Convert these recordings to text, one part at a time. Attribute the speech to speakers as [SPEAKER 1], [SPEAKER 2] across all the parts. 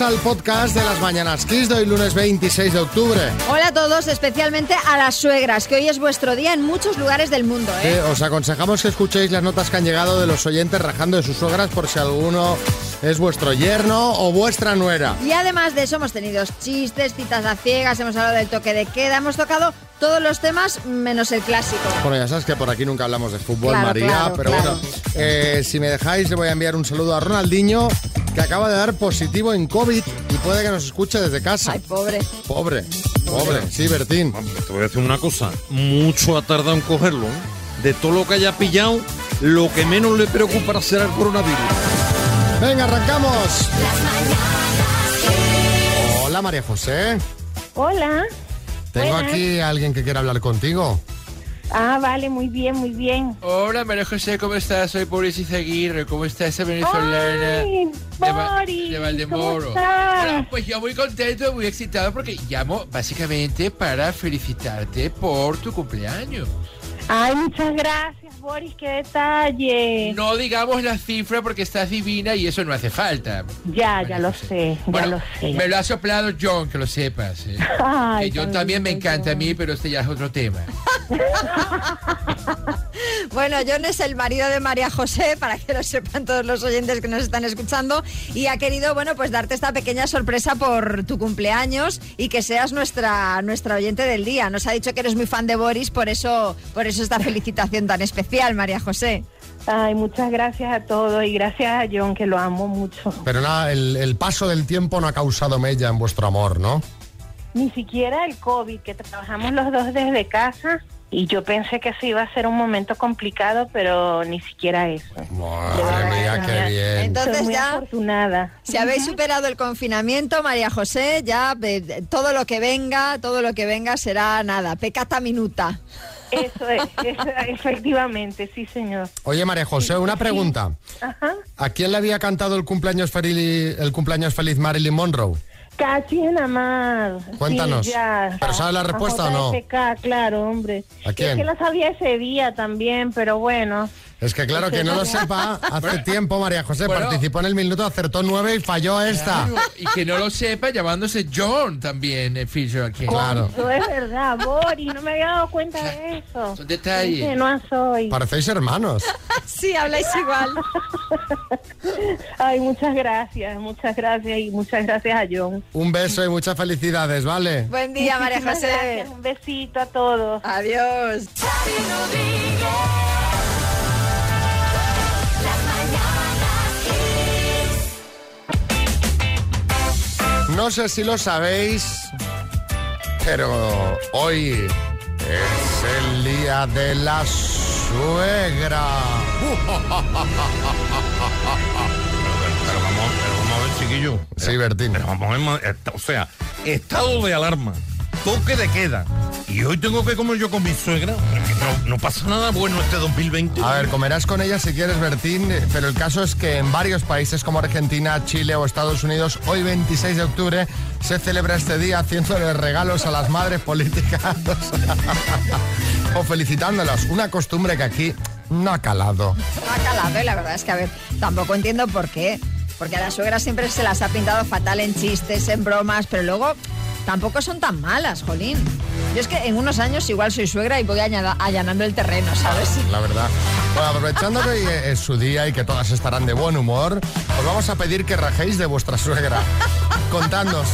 [SPEAKER 1] al podcast de las Mañanas Kiss de hoy lunes 26 de octubre.
[SPEAKER 2] Hola a todos, especialmente a las suegras, que hoy es vuestro día en muchos lugares del mundo, ¿eh?
[SPEAKER 1] Eh, os aconsejamos que escuchéis las notas que han llegado de los oyentes rajando de sus suegras por si alguno es vuestro yerno o vuestra nuera.
[SPEAKER 2] Y además de eso hemos tenido chistes, citas a ciegas, hemos hablado del toque de queda, hemos tocado todos los temas menos el clásico.
[SPEAKER 1] Bueno, ya sabes que por aquí nunca hablamos de fútbol,
[SPEAKER 2] Claro,
[SPEAKER 1] María,
[SPEAKER 2] claro,
[SPEAKER 1] pero
[SPEAKER 2] claro.
[SPEAKER 1] bueno, eh, si me dejáis le voy a enviar un saludo a Ronaldinho, que acaba de dar positivo en COVID y puede que nos escuche desde casa.
[SPEAKER 2] Ay, pobre.
[SPEAKER 1] Pobre, pobre, sí, Bertín.
[SPEAKER 3] Te voy a decir una cosa, mucho ha tardado en cogerlo. ¿eh? De todo lo que haya pillado, lo que menos le preocupa será el coronavirus.
[SPEAKER 1] Venga, arrancamos. Hola, María José.
[SPEAKER 4] Hola.
[SPEAKER 1] Tengo
[SPEAKER 4] Buenas.
[SPEAKER 1] aquí a alguien que quiere hablar contigo.
[SPEAKER 4] Ah, vale, muy bien, muy bien.
[SPEAKER 5] Hola María José, ¿cómo estás? Soy Boris Izaguirre, ¿cómo está esa venezolana?
[SPEAKER 4] Ay,
[SPEAKER 5] de, Va-
[SPEAKER 4] Boris,
[SPEAKER 5] de Valdemoro.
[SPEAKER 4] ¿cómo estás?
[SPEAKER 5] Bueno, pues yo muy contento, muy excitado porque llamo básicamente para felicitarte por tu cumpleaños.
[SPEAKER 4] Ay, muchas gracias, Boris, qué detalle.
[SPEAKER 5] No digamos la cifra porque estás divina y eso no hace falta.
[SPEAKER 4] Ya, ya lo sé, ya
[SPEAKER 5] Bueno,
[SPEAKER 4] lo sé.
[SPEAKER 5] me lo ha soplado John, que lo sepas. ¿eh?
[SPEAKER 4] Ay,
[SPEAKER 5] que John también me encanta a mí, pero este ya es otro tema.
[SPEAKER 2] Bueno, John es el marido de María José, para que lo sepan todos los oyentes que nos están escuchando, y ha querido, bueno, pues darte esta pequeña sorpresa por tu cumpleaños y que seas nuestra, nuestra oyente del día. Nos ha dicho que eres muy fan de Boris, por eso, por eso esta felicitación tan especial, María José.
[SPEAKER 4] Ay, muchas gracias a todos y gracias a John, que lo amo mucho.
[SPEAKER 1] Pero nada, el, el paso del tiempo no ha causado mella en vuestro amor, ¿no?
[SPEAKER 4] Ni siquiera el COVID, que trabajamos los dos desde casa. Y yo pensé que sí iba a ser un momento complicado, pero ni siquiera eso.
[SPEAKER 1] Madre mía, qué bien.
[SPEAKER 2] Entonces
[SPEAKER 4] Soy muy
[SPEAKER 2] ya-
[SPEAKER 4] afortunada.
[SPEAKER 2] Si habéis superado el confinamiento, María José, ya eh, todo lo que venga, todo lo que venga será nada, pecata minuta.
[SPEAKER 4] Eso es, eso- efectivamente, sí, señor.
[SPEAKER 1] Oye, María José, una pregunta.
[SPEAKER 4] Ajá.
[SPEAKER 1] ¿A quién le había cantado el cumpleaños feliz, el cumpleaños feliz Marilyn Monroe?
[SPEAKER 4] Casi nada más.
[SPEAKER 1] Cuéntanos.
[SPEAKER 4] Sí, ya.
[SPEAKER 1] ¿Pero sabes la
[SPEAKER 4] A
[SPEAKER 1] respuesta o no?
[SPEAKER 4] Claro, hombre.
[SPEAKER 1] ¿A quién?
[SPEAKER 4] Es que la sabía ese día también, pero bueno.
[SPEAKER 1] Es que claro, que no lo sepa, hace tiempo María José
[SPEAKER 5] Bueno.
[SPEAKER 1] participó en el minuto, acertó nueve y falló esta.
[SPEAKER 5] Claro, y que no lo sepa llamándose John también, el Fisher aquí.
[SPEAKER 1] Claro.
[SPEAKER 4] Eso es verdad, Boris, no me había dado cuenta de eso.
[SPEAKER 5] Son detalles.
[SPEAKER 4] Que no soy.
[SPEAKER 1] Parecéis hermanos.
[SPEAKER 2] Sí, habláis igual.
[SPEAKER 4] Ay, muchas gracias, muchas gracias y muchas gracias a John.
[SPEAKER 1] Un beso y muchas felicidades, ¿vale?
[SPEAKER 2] Buen día, María José.
[SPEAKER 4] gracias, Un besito a todos.
[SPEAKER 2] Adiós.
[SPEAKER 1] No sé si lo sabéis, pero hoy es el día de la suegra.
[SPEAKER 3] Pero vamos, pero vamos a ver, chiquillo.
[SPEAKER 1] Sí, Bertín.
[SPEAKER 3] Pero vamos a ver, o sea, estado de alarma, toque de queda. Y hoy tengo que comer yo con mi suegra. No, no pasa nada bueno este 2020.
[SPEAKER 1] A ver, comerás con ella si quieres, Bertín, eh, pero el caso es que en varios países como Argentina, Chile o Estados Unidos, hoy 26 de octubre, se celebra este día haciéndole regalos a las madres políticas o felicitándolas. Una costumbre que aquí no ha calado.
[SPEAKER 2] No ha calado y la verdad es que, a ver, tampoco entiendo por qué. Porque a la suegra siempre se las ha pintado fatal en chistes, en bromas, pero luego tampoco son tan malas, jolín. Yo es que en unos años igual soy suegra y voy allanando el terreno, ¿sabes?
[SPEAKER 1] La verdad. Bueno, aprovechando que hoy es su día y que todas estarán de buen humor, os vamos a pedir que rajéis de vuestra suegra. Contadnos.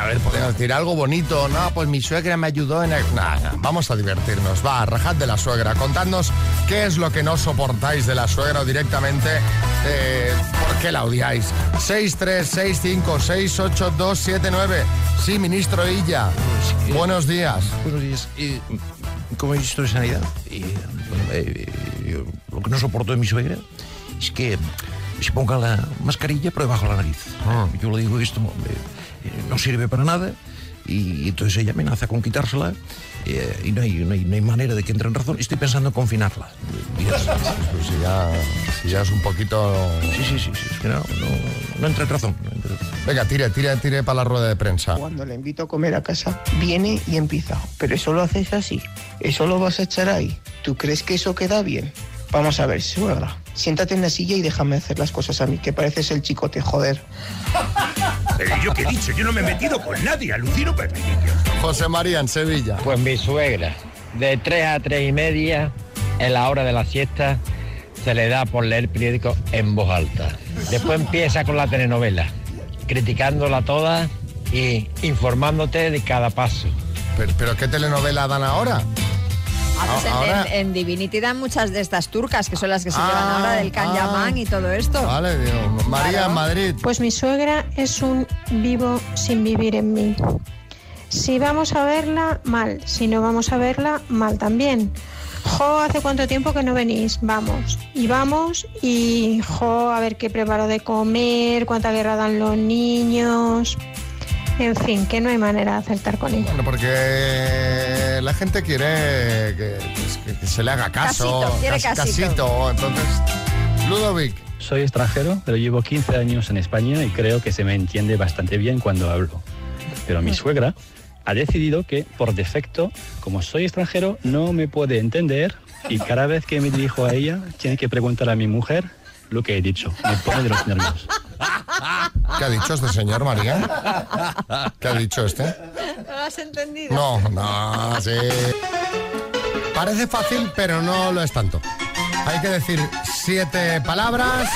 [SPEAKER 1] A ver, podemos decir algo bonito. No, pues mi suegra me ayudó en... el- Nada, vamos a divertirnos. Va, rajad de la suegra. Contadnos qué es lo que no soportáis de la suegra o directamente eh, por qué la odiáis. 636568279. Sí, ministro Illa. Buenos días.
[SPEAKER 3] Buenos días. Eh, como ministro de Sanidad, eh, eh, yo lo que no soporto de mi suegra es que se ponga la mascarilla por debajo de la nariz.
[SPEAKER 1] Ah.
[SPEAKER 3] Yo le digo esto eh, eh, no sirve para nada y entonces ella amenaza con quitársela eh, y no hay, no, hay, no hay manera de que entre en razón. Estoy pensando en confinarla. Mira,
[SPEAKER 1] Pues si ya, si ya es un poquito...
[SPEAKER 3] Sí, sí, sí, sí, es que no, no, entra en razón. no entra en razón.
[SPEAKER 1] Venga, tire, tire, tire para la rueda de prensa.
[SPEAKER 6] Cuando le invito a comer a casa, viene y empieza. Pero eso lo haces así. Eso lo vas a echar ahí. ¿Tú crees que eso queda bien? Vamos a ver, suegra. Siéntate en la silla y déjame hacer las cosas a mí, que pareces el chicote, joder.
[SPEAKER 7] Pero yo qué he dicho, yo no me he metido con nadie, alucino pepinillo.
[SPEAKER 1] José María, en Sevilla.
[SPEAKER 8] Pues mi suegra, de 3 a 3 y media, en la hora de la siesta, se le da por leer periódico en voz alta. Después empieza con la telenovela, criticándola toda y informándote de cada paso.
[SPEAKER 1] ¿Pero, pero qué telenovela dan ahora?
[SPEAKER 2] Ah, en-
[SPEAKER 1] Ahora-
[SPEAKER 2] en, en Divinity dan muchas de estas turcas, que son las que se
[SPEAKER 1] Ah,
[SPEAKER 2] llevan ahora del Kanyaman
[SPEAKER 1] ah.
[SPEAKER 2] y todo esto.
[SPEAKER 1] Vale, digo, María
[SPEAKER 2] Claro.
[SPEAKER 1] Madrid.
[SPEAKER 9] Pues mi suegra es un vivo sin vivir en mí. Si vamos a verla, mal. Si no vamos a verla, mal también. Jo, ¿hace cuánto tiempo que no venís? Vamos. Y vamos y jo, a ver qué preparo de comer, cuánta guerra dan los niños. En fin, que no hay manera de acertar con ella.
[SPEAKER 1] Bueno, porque la gente quiere que, pues, que- que se le haga caso.
[SPEAKER 2] Casito, quiere
[SPEAKER 1] cas-
[SPEAKER 2] casito.
[SPEAKER 1] Entonces, Ludovic.
[SPEAKER 10] Soy extranjero, pero llevo 15 años en España y creo que se me entiende bastante bien cuando hablo. Pero mi suegra ha decidido que, por defecto, como soy extranjero, no me puede entender y cada vez que me dirijo a ella, tiene que preguntar a mi mujer lo que he dicho. Me pone de los nervios.
[SPEAKER 1] ¿Qué ha dicho este señor, María? ¿Qué ha dicho este?
[SPEAKER 2] ¿No lo has entendido?
[SPEAKER 1] No, no, sí. Parece fácil, pero no lo es tanto. Hay que decir siete palabras,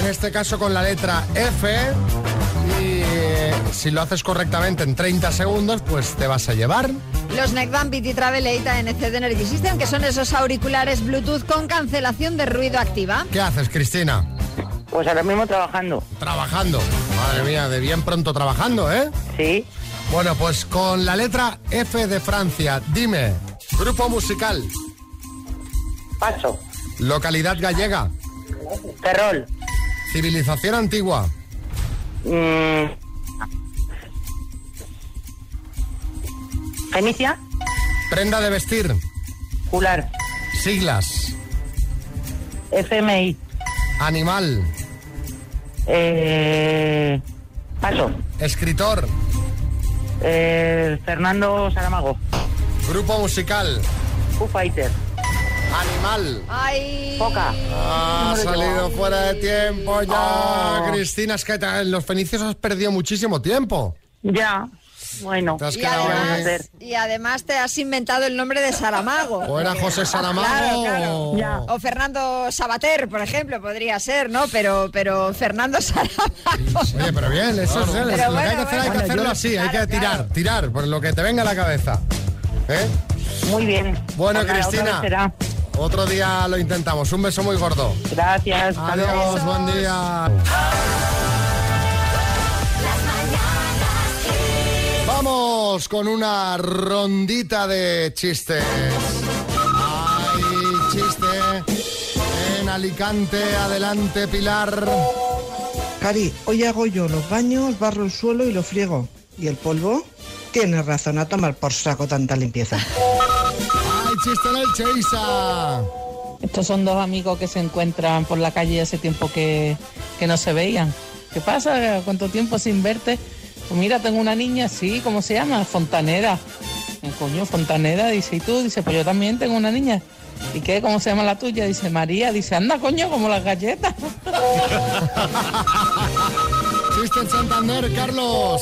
[SPEAKER 1] en este caso con la letra F, y eh, si lo haces correctamente en 30 segundos, pues te vas a llevar.
[SPEAKER 2] Los Neckband BT Travel 8 ANC de Energy System, que son esos auriculares Bluetooth con cancelación de ruido activa.
[SPEAKER 1] ¿Qué haces, Cristina?
[SPEAKER 11] Pues ahora mismo trabajando.
[SPEAKER 1] Trabajando. Madre mía, de bien pronto trabajando, ¿eh?
[SPEAKER 11] Sí.
[SPEAKER 1] Bueno, pues con la letra F de Francia, dime, grupo musical,
[SPEAKER 11] Paso.
[SPEAKER 1] localidad gallega,
[SPEAKER 11] Ferrol.
[SPEAKER 1] civilización antigua,
[SPEAKER 11] Mm. Fenicia.
[SPEAKER 1] prenda de vestir,
[SPEAKER 11] Cular.
[SPEAKER 1] siglas,
[SPEAKER 11] FMI.
[SPEAKER 1] animal,
[SPEAKER 11] Eh, paso.
[SPEAKER 1] escritor,
[SPEAKER 11] Eh, Fernando Saramago.
[SPEAKER 1] grupo musical,
[SPEAKER 11] Foo Fighter.
[SPEAKER 1] animal.
[SPEAKER 2] Ay.
[SPEAKER 11] Foca.
[SPEAKER 1] Ha salido fuera de tiempo ya, Cristina. Es que en los fenicios has perdido muchísimo tiempo.
[SPEAKER 11] Ya. Bueno.
[SPEAKER 2] Y además, y además te has inventado el nombre de Saramago.
[SPEAKER 1] O era José Saramago.
[SPEAKER 2] Claro, claro.
[SPEAKER 1] o-
[SPEAKER 2] Fernando Sabater, por ejemplo, podría ser, ¿no? Pero, pero Fernando Saramago.
[SPEAKER 1] Oye, pero bien, eso es,
[SPEAKER 2] Pero
[SPEAKER 1] lo que hay que
[SPEAKER 2] bueno,
[SPEAKER 1] hacer, hay que
[SPEAKER 2] bueno.
[SPEAKER 1] hacerlo así, hay que
[SPEAKER 2] Claro,
[SPEAKER 1] tirar,
[SPEAKER 2] claro.
[SPEAKER 1] tirar, por lo que te venga a la cabeza. ¿Eh?
[SPEAKER 11] Muy bien.
[SPEAKER 1] Bueno,
[SPEAKER 11] otra
[SPEAKER 1] Cristina, otro día lo intentamos. Un beso muy gordo.
[SPEAKER 11] Gracias.
[SPEAKER 1] Adiós, buen día. Vamos con una rondita de chistes. Hay chiste en Alicante. Adelante, Pilar.
[SPEAKER 6] Cari, hoy hago yo los baños, barro el suelo y lo friego. ¿Y el polvo? Tienes razón, a tomar por saco tanta limpieza.
[SPEAKER 1] Hay chiste en el Cheisa.
[SPEAKER 12] Estos son dos amigos que se encuentran por la calle hace tiempo que, que no se veían. ¿Qué pasa? ¿Cuánto tiempo sin verte? Pues mira, tengo una niña, sí, ¿cómo se llama? Fontanera. Coño, Fontanera, dice, ¿y tú? Dice, pues yo también tengo una niña. ¿Y qué? ¿Cómo se llama la tuya? Dice, María. Dice, anda, coño, como las galletas.
[SPEAKER 1] Chiste en Santander, Carlos.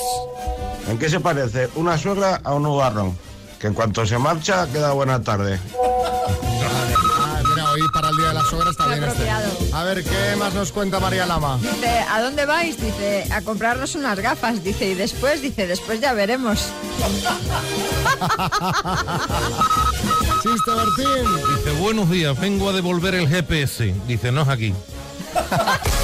[SPEAKER 13] ¿En qué se parece una suegra a un nubarrón? Que en cuanto se marcha, queda buena tarde.
[SPEAKER 1] Este. A ver, ¿qué más nos cuenta María Lama?
[SPEAKER 2] Dice, ¿a dónde vais? Dice, a comprarnos unas gafas. Dice, y después, dice, después ya veremos.
[SPEAKER 1] Chiste, Bertín.
[SPEAKER 3] Dice, buenos días, vengo a devolver el GPS. Dice, no es aquí.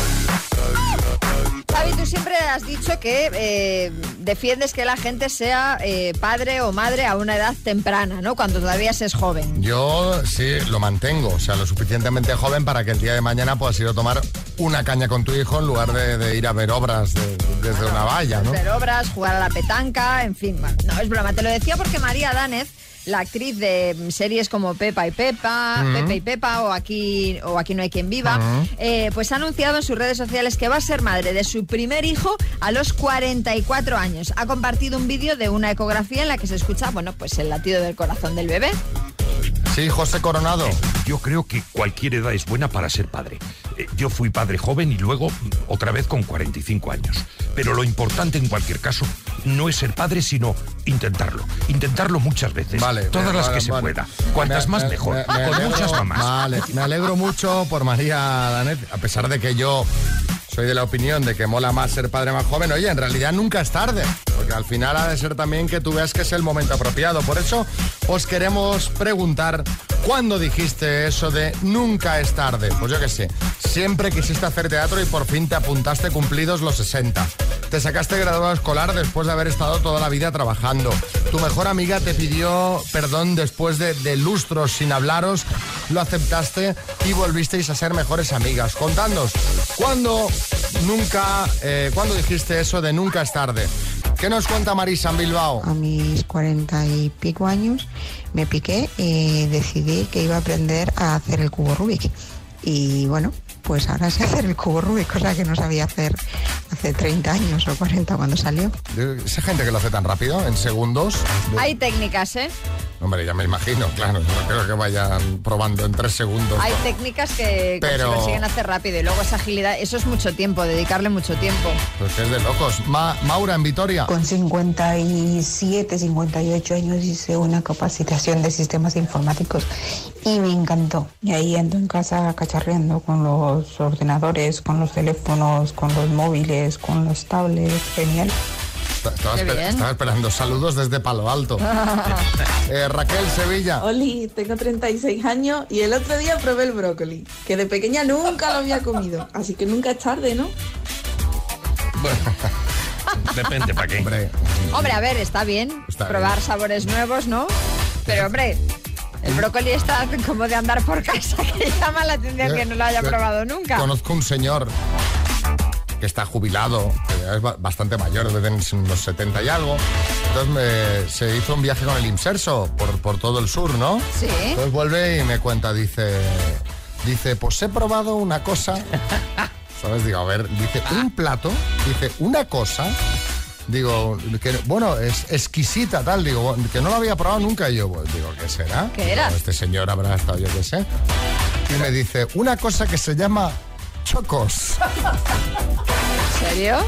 [SPEAKER 2] Siempre has dicho que eh, defiendes que la gente sea eh, padre o madre a una edad temprana, ¿no? Cuando todavía se es joven.
[SPEAKER 1] Yo sí lo mantengo, o sea, lo suficientemente joven para que el día de mañana puedas ir a tomar una caña con tu hijo en lugar de, de ir a ver obras de- desde una valla, ¿no?
[SPEAKER 2] Hacer obras, jugar a la petanca, en fin. bueno, no, es broma. Te lo decía porque María Danez, la actriz de series como Pepa y Pepa,
[SPEAKER 14] Ujú.
[SPEAKER 2] Pepe y Pepa o aquí, o aquí no hay quien viva,
[SPEAKER 14] Ujú.
[SPEAKER 2] eh, pues ha anunciado en sus redes sociales que va a ser madre de su primer hijo a los 44 años. Ha compartido un vídeo de una ecografía en la que se escucha, bueno, pues el latido del corazón del bebé.
[SPEAKER 1] Sí, José Coronado.
[SPEAKER 7] Yo creo que cualquier edad es buena para ser padre. Eh, Yo fui padre joven y luego mm, otra vez con 45 años. Pero lo importante en cualquier caso no es ser padre, sino intentarlo. Intentarlo muchas veces.
[SPEAKER 1] Vale,
[SPEAKER 7] Todas
[SPEAKER 1] vale,
[SPEAKER 7] las que
[SPEAKER 1] vale,
[SPEAKER 7] se pueda. Cuantas
[SPEAKER 1] Me-
[SPEAKER 7] más
[SPEAKER 1] me-
[SPEAKER 7] mejor.
[SPEAKER 1] me- me
[SPEAKER 7] con
[SPEAKER 1] alegro-
[SPEAKER 7] muchas mamás.
[SPEAKER 1] Vale, me alegro mucho por María Danet, a pesar de que yo soy de la opinión de que mola más ser padre más joven. Oye, en realidad nunca es tarde, al final ha de ser también que tú veas que es el momento apropiado. Por eso os queremos preguntar, ¿cuándo dijiste eso de nunca es tarde? Pues yo qué sé, siempre quisiste hacer teatro y por fin te apuntaste cumplidos los 60. Te sacaste graduado escolar después de haber estado toda la vida trabajando. Tu mejor amiga te pidió perdón después de, de lustros sin hablaros, lo aceptaste y volvisteis a ser mejores amigas. Contadnos, ¿cuándo nunca, eh, cuándo dijiste eso de nunca es tarde? ¿Qué nos cuenta Marisa en Bilbao?
[SPEAKER 15] A mis cuarenta y pico años me piqué y decidí que iba a aprender a hacer el cubo Rubik. Y bueno, pues ahora sé hacer el cubo Rubik, cosa que no sabía hacer hace 30 años o 40 cuando salió.
[SPEAKER 1] Esa gente que lo hace tan rápido, en segundos.
[SPEAKER 2] Hay técnicas, ¿eh?
[SPEAKER 1] Hombre, ya me imagino, claro. No creo que vayan probando en tres segundos.
[SPEAKER 2] Hay técnicas que, que
[SPEAKER 1] Pero-
[SPEAKER 2] se consiguen hacer rápido y luego esa agilidad, eso es mucho tiempo, dedicarle mucho tiempo.
[SPEAKER 1] Pues que es de locos. Ma- Maura en Vitoria.
[SPEAKER 16] Con 57, 58 años hice una capacitación de sistemas informáticos y me encantó. Y ahí ando en casa cacharreando con los ordenadores, con los teléfonos, con los móviles, con los tablets. Genial.
[SPEAKER 1] Estaba, esper- esperando saludos desde Palo Alto. Eh, Raquel Sevilla.
[SPEAKER 17] Oli, tengo 36 años y el otro día probé el brócoli, que de pequeña nunca lo había comido, así que nunca es tarde, ¿no?
[SPEAKER 7] Depende para qué.
[SPEAKER 2] Hombre, a ver, está bien
[SPEAKER 1] Está
[SPEAKER 2] probar sabores nuevos, ¿no? Pero hombre, el brócoli está como de andar por casa, que llama la atención que no lo haya
[SPEAKER 1] Yo
[SPEAKER 2] probado nunca.
[SPEAKER 1] Conozco un señor que está jubilado, que es ba- bastante mayor, debe tener unos 70 y algo. Entonces me- se hizo un viaje con el Inserso por, por todo el sur, ¿no?
[SPEAKER 2] Sí.
[SPEAKER 1] Entonces vuelve y me cuenta, dice, dice, pues he probado una cosa. ¿Sabes? Digo, a ver, dice, un plato, dice, una cosa. Digo, que bueno, es exquisita, tal, digo, que no lo había probado nunca. Y yo, pues, digo, ¿qué será?
[SPEAKER 2] ¿Qué era?
[SPEAKER 1] Digo, Este señor habrá estado, yo qué sé. Y me dice, una cosa que se llama chocos.
[SPEAKER 2] ¿En serio?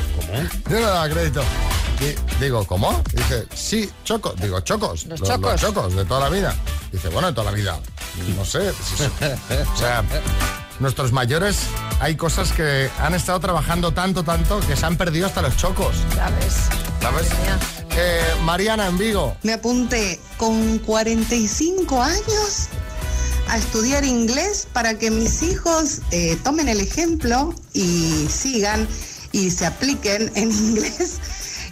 [SPEAKER 1] Yo no daba crédito. Di- digo, ¿cómo? Dice, sí, chocos. Digo, chocos.
[SPEAKER 2] Los chocos.
[SPEAKER 1] chocos de toda la vida. Dice, bueno, de toda la vida. No sé. o sea, nuestros mayores hay cosas que han estado trabajando tanto, tanto que se han perdido hasta los chocos.
[SPEAKER 2] ¿Sabes?
[SPEAKER 1] ¿Sabes? Eh, Mariana en Vigo.
[SPEAKER 18] Me apunté con 45 años a estudiar inglés para que mis hijos eh, tomen el ejemplo y sigan y se apliquen en inglés.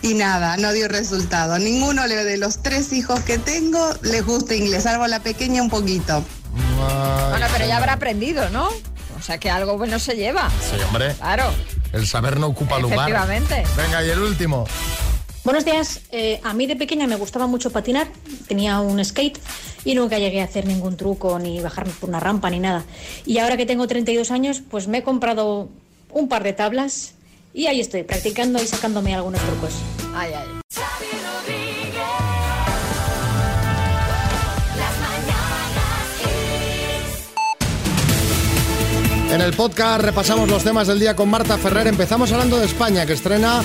[SPEAKER 18] Y nada, no dio resultado. Ninguno de los tres hijos que tengo les gusta inglés, salvo la pequeña un poquito.
[SPEAKER 2] Bueno, pero ya habrá aprendido, ¿no? O sea que algo bueno se lleva.
[SPEAKER 1] Sí, hombre.
[SPEAKER 2] Claro,
[SPEAKER 1] El saber no ocupa lugar.
[SPEAKER 2] efectivamente.
[SPEAKER 1] Venga, y el último.
[SPEAKER 19] Buenos días. Eh, a mí de pequeña me gustaba mucho patinar. Tenía un skate y nunca llegué a hacer ningún truco ni bajarme por una rampa ni nada. Y ahora que tengo 32 años, pues me he comprado un par de tablas y ahí estoy practicando y sacándome algunos trucos.
[SPEAKER 2] Ay, ay.
[SPEAKER 1] En el podcast repasamos los temas del día con Marta Ferrer. Empezamos hablando de España, que estrena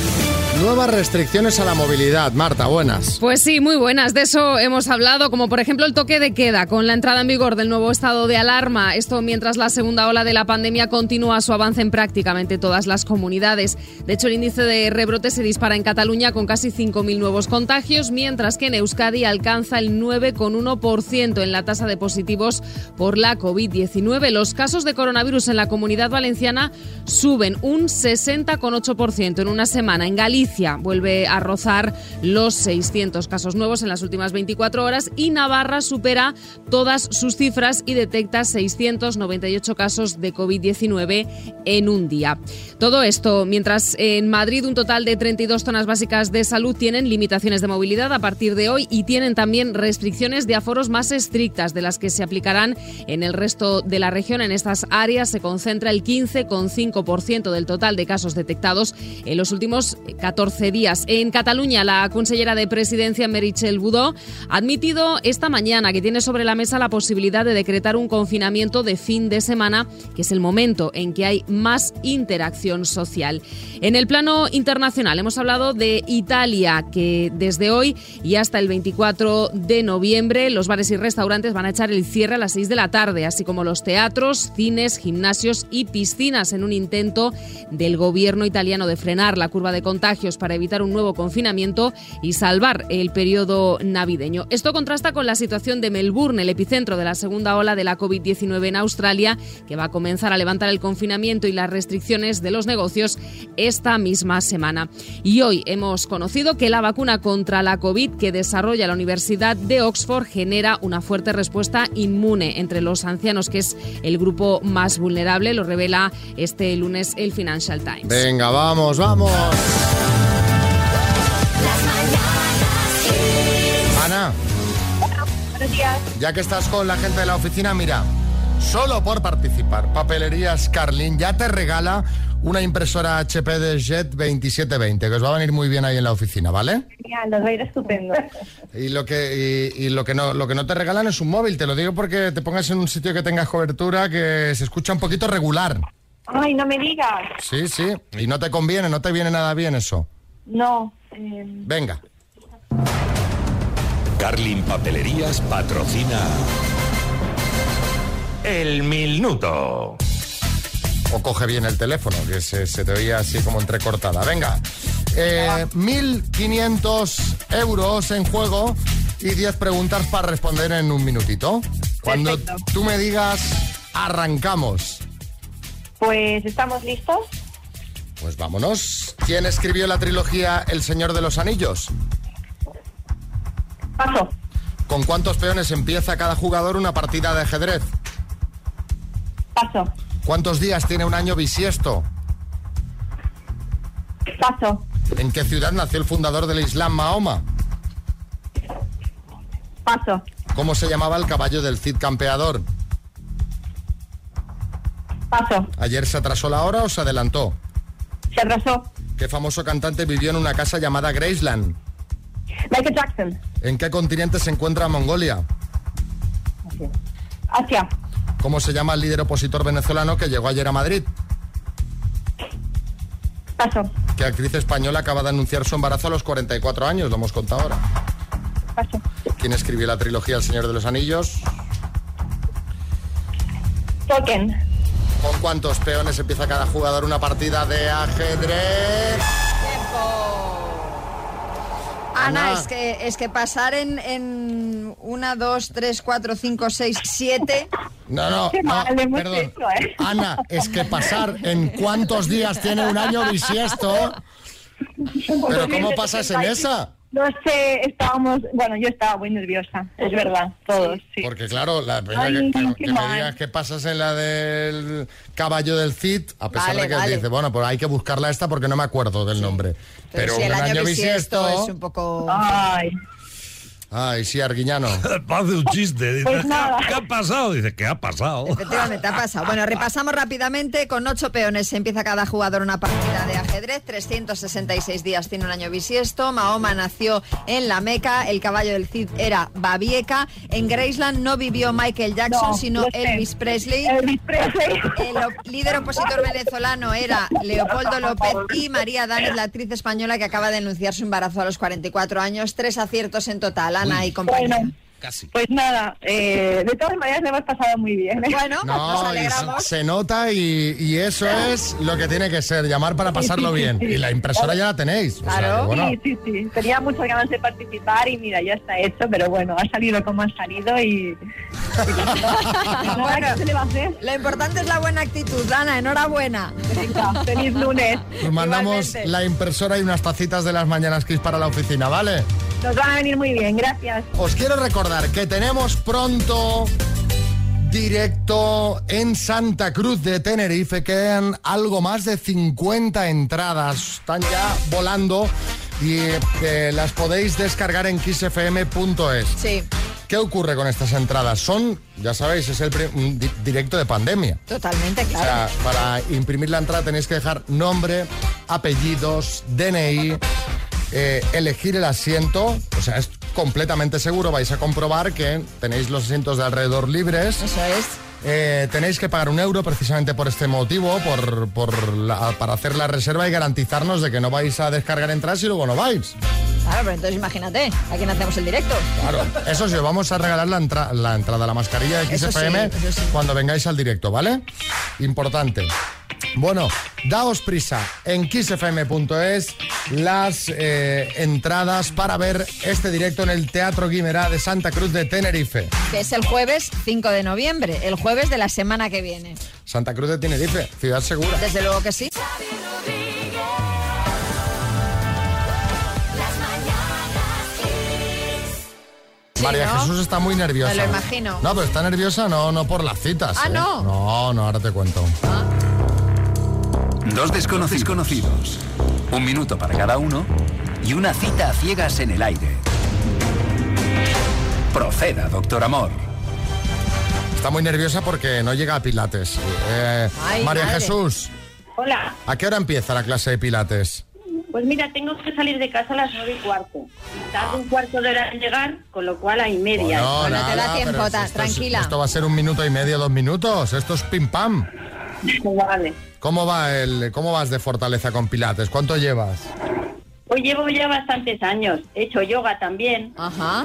[SPEAKER 1] nuevas restricciones a la movilidad. Marta, buenas.
[SPEAKER 20] Pues sí, muy buenas. De eso hemos hablado, como por ejemplo el toque de queda con la entrada en vigor del nuevo estado de alarma. Esto mientras la segunda ola de la pandemia continúa su avance en prácticamente todas las comunidades. De hecho, el índice de rebrote se dispara en Cataluña con casi 5.000 nuevos contagios, mientras que en Euskadi alcanza el 9,1% en la tasa de positivos por la COVID-19. Los casos de coronavirus en la comunidad valenciana suben un 60,8% en una semana. En Galicia Galicia vuelve a rozar los 600 casos nuevos en las últimas 24 horas y Navarra supera todas sus cifras y detecta 698 casos de COVID-19 en un día. Todo esto mientras en Madrid un total de 32 zonas básicas de salud tienen limitaciones de movilidad a partir de hoy y tienen también restricciones de aforos más estrictas de las que se aplicarán en el resto de la región. En estas áreas se concentra el 15,5% del total de casos detectados en los últimos 14 días. En Cataluña, la consellera de Presidencia, Meritxell Budó, ha admitido esta mañana que tiene sobre la mesa la posibilidad de decretar un confinamiento de fin de semana, que es el momento en que hay más interacción social. En el plano internacional hemos hablado de Italia, que desde hoy y hasta el 24 de noviembre los bares y restaurantes van a echar el cierre a las 6 de la tarde, así como los teatros, cines, gimnasios y piscinas en un intento del gobierno italiano de frenar la curva de contagios para evitar un nuevo confinamiento y salvar el periodo navideño. Esto contrasta con la situación de Melbourne, el epicentro de la segunda ola de la COVID-19 en Australia, que va a comenzar a levantar el confinamiento y las restricciones de los negocios esta misma semana. Y hoy hemos conocido que la vacuna contra la COVID que desarrolla la Universidad de Oxford genera una fuerte respuesta inmune entre los ancianos, que es el grupo más vulnerable, lo revela este lunes el Financial Times.
[SPEAKER 1] Venga, vamos, vamos. Ana,
[SPEAKER 11] Buenos días.
[SPEAKER 1] ya que estás con la gente de la oficina, mira, solo por participar, Papelerías Carlin ya te regala una impresora HP de Jet 2720, que os va a venir muy bien ahí en la oficina, ¿vale?
[SPEAKER 11] Genial, nos va a ir estupendo.
[SPEAKER 1] Y lo que y, y lo que no lo que no te regalan es un móvil, te lo digo porque te pongas en un sitio que tengas cobertura que se escucha un poquito regular.
[SPEAKER 11] Ay, no me digas.
[SPEAKER 1] Sí, sí, y no te conviene, no te viene nada bien eso.
[SPEAKER 11] No. eh,
[SPEAKER 1] Venga.
[SPEAKER 7] Carlin Papelerías patrocina El Minuto.
[SPEAKER 1] O coge bien el teléfono, que se, se te oía así como entrecortada. Venga. Eh, 1.500 euros en juego y 10 preguntas para responder en un minutito. Cuando tú me digas, arrancamos.
[SPEAKER 11] Pues estamos listos.
[SPEAKER 1] Pues vámonos. ¿Quién escribió la trilogía El Señor de los Anillos?
[SPEAKER 11] Paso.
[SPEAKER 1] ¿Con cuántos peones empieza cada jugador una partida de ajedrez?
[SPEAKER 11] Paso.
[SPEAKER 1] ¿Cuántos días tiene un año bisiesto?
[SPEAKER 11] Paso.
[SPEAKER 1] ¿En qué ciudad nació el fundador del Islam, Mahoma?
[SPEAKER 11] Paso.
[SPEAKER 1] ¿Cómo se llamaba el caballo del Cid campeador?
[SPEAKER 11] Paso.
[SPEAKER 1] ¿Ayer se atrasó la hora o se adelantó?
[SPEAKER 11] Se atrasó.
[SPEAKER 1] ¿Qué famoso cantante vivió en una casa llamada Graceland?
[SPEAKER 11] Michael Jackson.
[SPEAKER 1] ¿En qué continente se encuentra Mongolia?
[SPEAKER 11] Asia.
[SPEAKER 1] ¿Cómo se llama el líder opositor venezolano que llegó ayer a Madrid?
[SPEAKER 11] Paso.
[SPEAKER 1] ¿Qué actriz española acaba de anunciar su embarazo a los 44 años? Lo hemos contado ahora.
[SPEAKER 11] Paso.
[SPEAKER 1] ¿Quién escribió la trilogía El Señor de los Anillos?
[SPEAKER 11] Tolkien.
[SPEAKER 1] ¿Con cuántos peones empieza cada jugador una partida de ajedrez?
[SPEAKER 2] Ana. es que, es que pasar en, en una, dos, tres, cuatro, cinco, seis, siete.
[SPEAKER 1] No, no, no, perdón.
[SPEAKER 2] hecho, ¿eh?
[SPEAKER 1] Ana, es que pasar en cuántos días tiene un año bisiesto. Pero ¿cómo pasas en esa?
[SPEAKER 11] No sé, estábamos, bueno, yo estaba muy nerviosa, es verdad, todos, sí.
[SPEAKER 1] Porque claro, la primera
[SPEAKER 11] Ay,
[SPEAKER 1] que, que- que me digas que pasas en la del caballo del Cid, a pesar
[SPEAKER 2] Vale,
[SPEAKER 1] de que
[SPEAKER 2] vale.
[SPEAKER 1] dice, bueno, pues hay que buscarla esta porque no me acuerdo del nombre. Pero,
[SPEAKER 2] si el
[SPEAKER 1] un
[SPEAKER 2] año
[SPEAKER 1] año
[SPEAKER 2] bisiesto
[SPEAKER 1] bisiesto.
[SPEAKER 2] es un poco.
[SPEAKER 11] Ay.
[SPEAKER 1] Ay, sí, Arguiñano.
[SPEAKER 3] Hace un chiste. Dice,
[SPEAKER 2] Pues
[SPEAKER 3] "¿Qué-
[SPEAKER 2] nada.
[SPEAKER 3] ¿Qué ha pasado? Dice, ¿qué ha pasado?
[SPEAKER 2] Efectivamente, ha pasado. Bueno, repasamos rápidamente. Con ocho peones empieza cada jugador una partida de ajedrez. 366 días tiene un año bisiesto. Mahoma nació en la Meca. El caballo del Cid era Babieca. En Graceland no vivió Michael Jackson,
[SPEAKER 11] No,
[SPEAKER 2] sino. Elvis Presley.
[SPEAKER 11] Elvis Presley.
[SPEAKER 2] El op- líder opositor venezolano era Leopoldo López y María Dáez, la actriz española que acaba de anunciar su embarazo a los 44 años. Tres aciertos en total, Ana y compañía.
[SPEAKER 11] Bueno,
[SPEAKER 3] casi.
[SPEAKER 14] Pues nada, eh, de todas maneras lo hemos pasado muy bien. ¿eh?
[SPEAKER 2] Bueno,
[SPEAKER 1] No, y se, se nota y, y eso es lo que tiene que ser, llamar para pasarlo bien. Y la impresora ya la tenéis. o sea,
[SPEAKER 14] Claro,
[SPEAKER 1] que bueno.
[SPEAKER 14] sí, sí, sí. Tenía muchas ganas de participar y mira, ya está hecho, pero bueno, ha salido como ha salido y...
[SPEAKER 2] Bueno,
[SPEAKER 14] ¿qué se le va a hacer?
[SPEAKER 2] Lo importante es la buena actitud, Ana, enhorabuena.
[SPEAKER 14] Venga, feliz lunes.
[SPEAKER 1] Os mandamos
[SPEAKER 2] Igualmente.
[SPEAKER 1] la impresora y unas tacitas de las mañanas Kiss para la oficina, ¿vale?
[SPEAKER 14] Nos van a venir muy bien, gracias.
[SPEAKER 1] Os quiero recordar que tenemos pronto directo en Santa Cruz de Tenerife, quedan algo más de 50 entradas, están ya volando y eh, las podéis descargar en kissfm.es.
[SPEAKER 2] Sí,
[SPEAKER 1] ¿Qué ocurre con estas entradas? Son, ya sabéis, es el pri- un di- directo de pandemia.
[SPEAKER 2] totalmente,
[SPEAKER 1] O sea,
[SPEAKER 2] claro.
[SPEAKER 1] para imprimir la entrada tenéis que dejar nombre, apellidos, DNI, eh, elegir el asiento. O sea, es completamente seguro. Vais a comprobar que tenéis los asientos de alrededor libres.
[SPEAKER 2] Eso es.
[SPEAKER 1] Eh, tenéis que pagar un euro precisamente por este motivo, por, por la- para hacer la reserva y garantizarnos de que no vais a descargar entradas y luego no vais.
[SPEAKER 2] Claro, pero entonces imagínate, ¿a quién hacemos el directo?
[SPEAKER 1] Claro. Eso sí, os vamos a regalar la, entra- la entrada, la mascarilla de
[SPEAKER 2] Eso sí,
[SPEAKER 1] XFM
[SPEAKER 2] sí.
[SPEAKER 1] cuando vengáis al directo, ¿vale? Importante. Bueno, daos prisa en kissfm.es las eh, entradas para ver este directo en el Teatro Guimerá de Santa Cruz de Tenerife.
[SPEAKER 2] Que es el jueves 5 de noviembre, el jueves de la semana que viene.
[SPEAKER 1] Santa Cruz de Tenerife, ciudad segura.
[SPEAKER 2] Desde luego que sí.
[SPEAKER 1] María
[SPEAKER 2] ¿no?
[SPEAKER 1] Jesús está muy nerviosa.
[SPEAKER 2] Me lo imagino.
[SPEAKER 1] No, pero está nerviosa no, no por las citas.
[SPEAKER 2] Ah,
[SPEAKER 1] ¿eh?
[SPEAKER 2] ¿no?
[SPEAKER 1] No, no, ahora te cuento.
[SPEAKER 21] Dos desconocidos conocidos. Un minuto para cada uno y una cita a ciegas en el aire. Proceda, doctor Amor.
[SPEAKER 1] Está muy nerviosa porque no llega a Pilates. Eh,
[SPEAKER 11] Ay,
[SPEAKER 1] María
[SPEAKER 11] madre.
[SPEAKER 1] Jesús,
[SPEAKER 11] Hola,
[SPEAKER 1] ¿a qué hora empieza la clase de Pilates?
[SPEAKER 11] pues mira, tengo que salir de casa a las nueve y cuarto. Tardo un cuarto de hora en llegar, con lo cual hay media.
[SPEAKER 1] No, nada, pero esto es-
[SPEAKER 2] tranquila.
[SPEAKER 1] Esto va a ser un minuto y medio, dos minutos. Esto es pim pam.
[SPEAKER 11] Vale.
[SPEAKER 1] ¿Cómo va el, cómo vas de fortaleza con Pilates? ¿Cuánto llevas?
[SPEAKER 11] Pues llevo ya bastantes años. He hecho yoga también.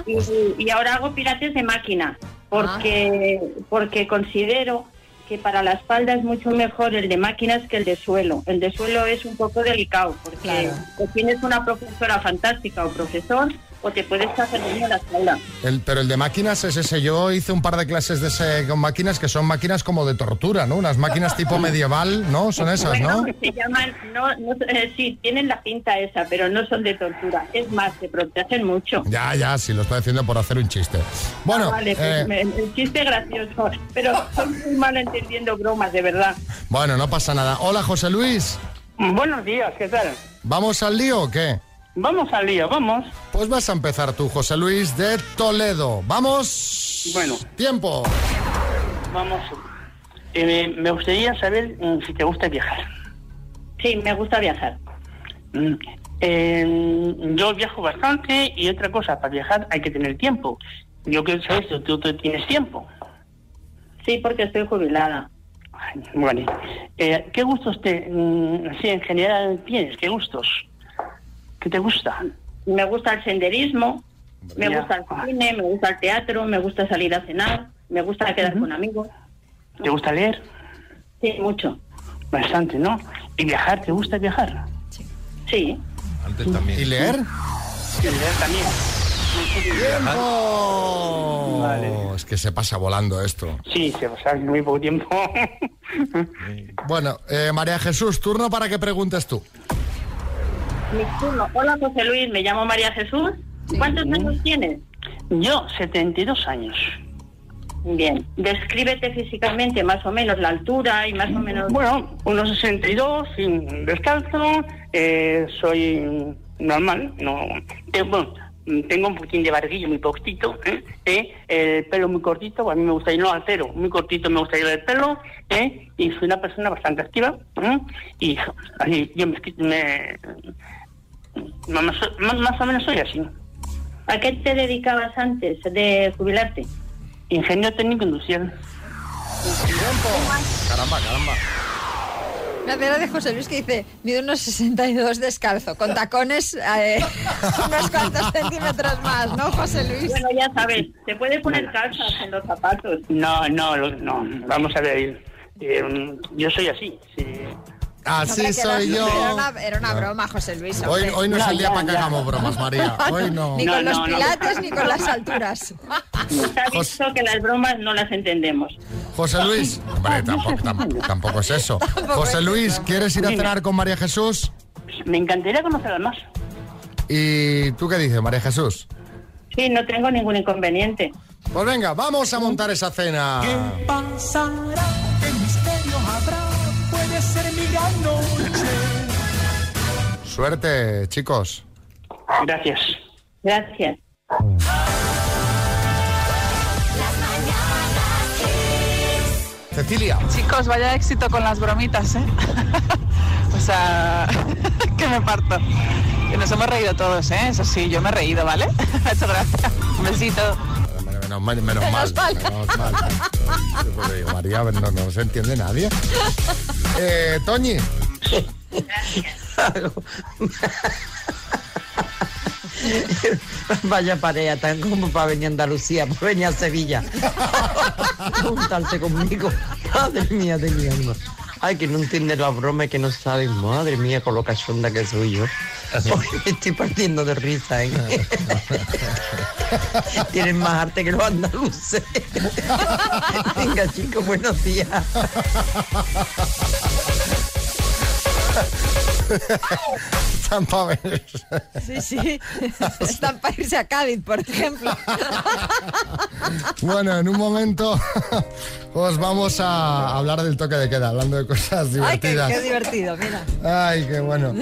[SPEAKER 11] Y, y ahora hago pilates de máquina. Porque, porque considero que para la espalda es mucho mejor el de máquinas que el de suelo. El de suelo es un poco delicado porque tienes una profesora fantástica o profesor o te puedes hacer daño a la espalda.
[SPEAKER 1] El, pero el de máquinas es ese. Yo hice un par de clases de ese con máquinas que son máquinas como de tortura, ¿no? Unas máquinas tipo medieval, ¿no? Son esas,
[SPEAKER 11] Bueno,
[SPEAKER 1] ¿no?
[SPEAKER 11] se llaman, no, no, eh, sí, tienen la pinta esa, pero no son de tortura. Es más, te protegen mucho.
[SPEAKER 1] Ya, ya, sí, lo estoy haciendo por hacer un chiste. Bueno,
[SPEAKER 11] Ah, vale, pues
[SPEAKER 1] eh,
[SPEAKER 11] me- el chiste gracioso, pero soy muy mal entendiendo bromas, de verdad.
[SPEAKER 1] bueno, no pasa nada. Hola, José Luis.
[SPEAKER 22] Buenos días, ¿qué tal?
[SPEAKER 1] ¿Vamos al lío o qué?
[SPEAKER 22] Vamos al lío, vamos.
[SPEAKER 1] Pues vas a empezar tú, José Luis de Toledo. ¡Vamos!
[SPEAKER 22] Bueno.
[SPEAKER 1] Tiempo.
[SPEAKER 22] Vamos. Eh, me gustaría saber mm, si te gusta viajar.
[SPEAKER 11] Sí, me gusta viajar.
[SPEAKER 22] Mm, eh, yo viajo bastante y otra cosa, para viajar hay que tener tiempo. Yo quiero saber si tú, tú tienes tiempo.
[SPEAKER 11] Sí, porque estoy jubilada.
[SPEAKER 22] Vale. Eh, ¿Qué gustos te, mm, sí, en general tienes? ¿Qué gustos? ¿Qué te gusta?
[SPEAKER 11] Me gusta el senderismo, me
[SPEAKER 22] Ya.
[SPEAKER 11] gusta el cine, me gusta el teatro, me gusta salir a cenar, me gusta quedar con amigos.
[SPEAKER 22] ¿Te gusta leer?
[SPEAKER 11] Sí, mucho.
[SPEAKER 22] Bastante, ¿no? ¿Y viajar? ¿Te gusta viajar?
[SPEAKER 11] Sí.
[SPEAKER 3] Antes también.
[SPEAKER 1] ¿Y leer?
[SPEAKER 22] Sí, leer también.
[SPEAKER 1] ¡Tiempo! Es que se pasa volando esto.
[SPEAKER 22] Sí, se pasa en muy poco tiempo.
[SPEAKER 1] Bueno, eh, María Jesús, turno para que preguntes tú.
[SPEAKER 11] Mi turno. Hola, José Luis, me llamo María Jesús. ¿Cuántos años tienes?
[SPEAKER 22] Yo, 72 años.
[SPEAKER 11] Bien. Descríbete físicamente más o menos la altura y más o menos...
[SPEAKER 22] Bueno, unos 62, sin descalzo, eh, soy normal, no... eh, bueno, tengo un poquitín de barriguillo, muy poquito, ¿eh? Eh, el pelo muy cortito, a mí me gusta ir no al cero, muy cortito me gusta ir el pelo, ¿eh? y soy una persona bastante activa, ¿eh? y así, yo me, me- más, más- más o menos soy así.
[SPEAKER 11] ¿A qué te dedicabas antes de jubilarte?
[SPEAKER 22] Ingeniero técnico industrial.
[SPEAKER 1] Caramba, caramba.
[SPEAKER 2] La cera de José Luis que dice, mide unos 62 descalzo, con tacones eh, unos cuantos centímetros más, ¿no, José Luis?
[SPEAKER 11] Bueno, ya sabes, se puede poner calzas en los zapatos. No, no, lo- no, vamos a ver. eh, yo soy así. sí.
[SPEAKER 1] Así
[SPEAKER 2] Hombre, que era-
[SPEAKER 1] soy yo.
[SPEAKER 2] Era una, era una broma, José Luis.
[SPEAKER 1] Hoy, hoy no es el día para que hagamos bromas, María. Hoy no.
[SPEAKER 2] Ni
[SPEAKER 11] No,
[SPEAKER 2] con los
[SPEAKER 11] no, no.
[SPEAKER 2] pilates ni con las alturas.
[SPEAKER 11] Está visto que las bromas no las entendemos.
[SPEAKER 1] José Luis, hombre, tampoco, tam- tampoco es eso. José Luis, ¿quieres ir a cenar con María Jesús?
[SPEAKER 11] Me encantaría conocerlas más.
[SPEAKER 1] ¿Y tú qué dices, María Jesús?
[SPEAKER 11] Sí, no tengo ningún inconveniente.
[SPEAKER 1] Pues venga, vamos a montar esa cena.
[SPEAKER 23] pasará? ¿Qué misterio
[SPEAKER 1] Suerte, chicos.
[SPEAKER 11] Gracias. Gracias.
[SPEAKER 1] Cecilia.
[SPEAKER 24] Chicos, vaya éxito con las bromitas, ¿eh? o sea, que me parto. Que nos hemos reído todos, ¿eh? Eso sí, yo me he reído, ¿vale? Muchas gracias. Un besito.
[SPEAKER 1] Menos mal, menos mal. Menos mal. Digo, María, no, no se entiende nadie. Eh, Toñi.
[SPEAKER 25] Vaya pareja, tan como para venir a Andalucía, para venir a Sevilla. Juntarse conmigo. Madre mía de mi alma. Ay, que no entiende la broma que no sabe. Madre mía, con lo cachonda que soy yo. Hoy me estoy partiendo de risa, ¿eh? Tienen más arte que los andaluces. Venga, chicos, buenos días.
[SPEAKER 1] Están pa' ver.
[SPEAKER 2] Sí, sí. Están para irse a Cádiz, por ejemplo.
[SPEAKER 1] Bueno, en un momento os vamos a hablar del toque de queda, hablando de cosas
[SPEAKER 2] Ay, qué,
[SPEAKER 1] divertidas.
[SPEAKER 2] qué divertido, mira.
[SPEAKER 1] Ay, qué bueno.